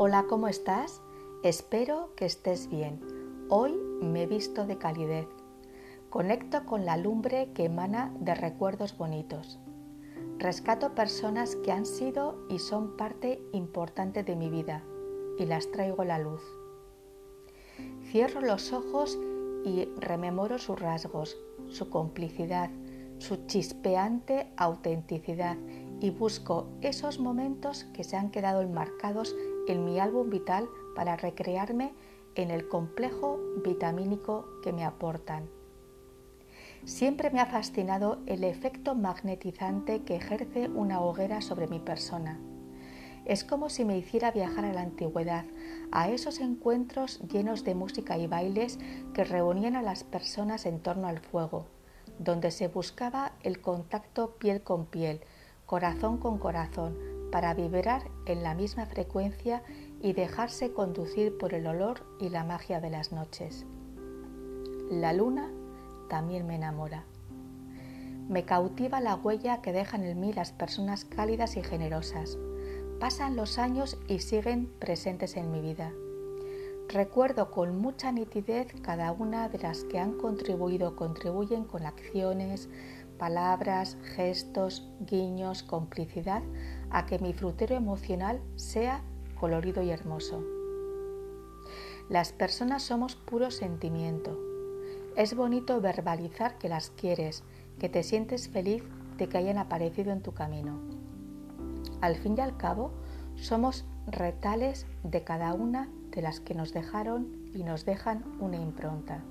Hola, ¿cómo estás? Espero que estés bien. Hoy me he visto de calidez. Conecto con la lumbre que emana de recuerdos bonitos. Rescato personas que han sido y son parte importante de mi vida y las traigo a la luz. Cierro los ojos y rememoro sus rasgos, su complicidad, su chispeante autenticidad y busco esos momentos que se han quedado enmarcados en mi álbum vital para recrearme en el complejo vitamínico que me aportan. Siempre me ha fascinado el efecto magnetizante que ejerce una hoguera sobre mi persona. Es como si me hiciera viajar a la antigüedad, a esos encuentros llenos de música y bailes que reunían a las personas en torno al fuego, donde se buscaba el contacto piel con piel, corazón con corazón, para vibrar en la misma frecuencia y dejarse conducir por el olor y la magia de las noches. La luna también me enamora. Me cautiva la huella que dejan en mí las personas cálidas y generosas. Pasan los años y siguen presentes en mi vida. Recuerdo con mucha nitidez cada una de las que han contribuido o contribuyen con acciones, palabras, gestos, guiños, complicidad a que mi frutero emocional sea colorido y hermoso. Las personas somos puro sentimiento, es bonito verbalizar que las quieres, que te sientes feliz de que hayan aparecido en tu camino. Al fin y al cabo, somos retales de cada una de las que nos dejaron y nos dejan una impronta.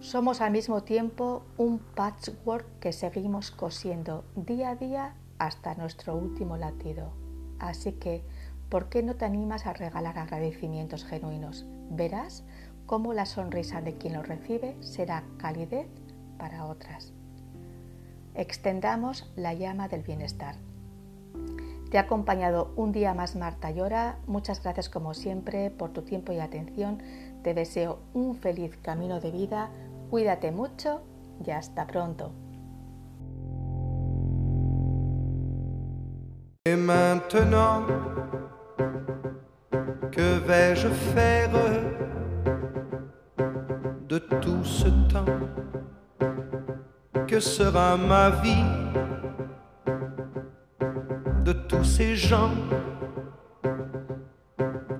Somos al mismo tiempo un patchwork que seguimos cosiendo día a día hasta nuestro último latido. Así que, ¿por qué no te animas a regalar agradecimientos genuinos? Verás cómo la sonrisa de quien lo recibe será calidez para otras. Extendamos la llama del bienestar. Te ha acompañado un día más Marta Llora. Muchas gracias como siempre por tu tiempo y atención. Te deseo un feliz camino de vida. Cuídate mucho y hasta pronto. de tout ce temps? Que sera ma vie de tous ces gens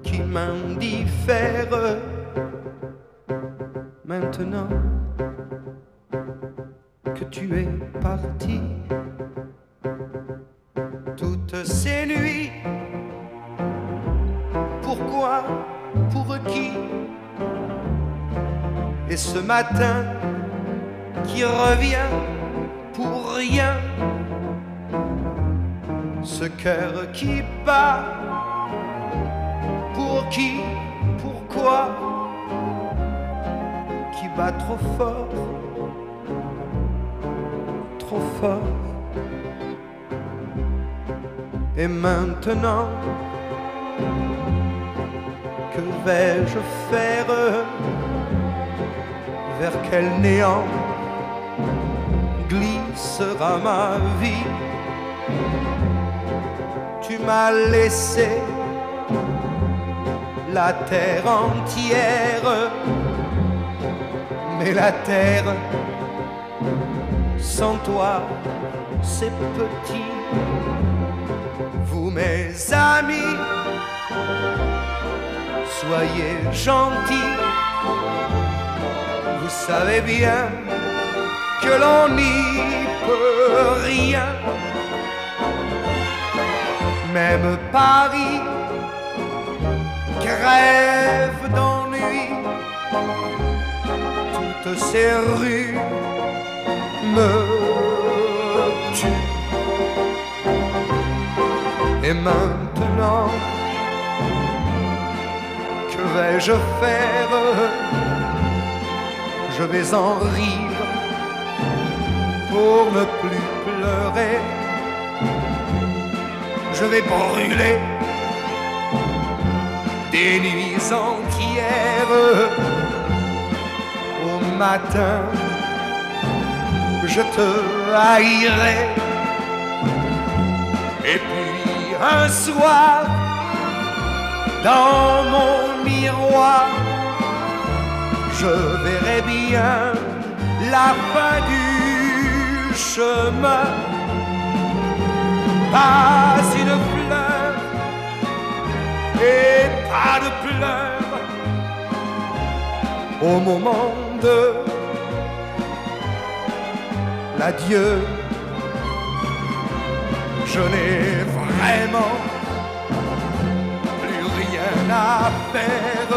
qui m'indiffèrent? Maintenant que tu es parti. Toutes ces nuits Pourquoi Pour qui? Et ce matin qui revient pour rien, ce cœur qui bat, pour qui, pourquoi, bat trop fort, trop fort. Et maintenant, que vais-je faire vers quel néant glissera ma vie? Tu m'as laissé la terre entière, mais la terre sans toi, c'est petit. Vous mes amis, soyez gentils vous savez bien que l'on n'y peut rien. Même Paris crève d'ennui, toutes ces rues me tuent. Et maintenant, que vais-je faire? Je vais en rire pour ne plus pleurer. Je vais brûler des nuits entières matin. Je te haïrai. Et puis un soir, dans mon miroir, je verrai bien la fin du chemin. Pas une fleur et pas de pleurs au moment de l'adieu. Je n'ai vraiment plus rien à faire.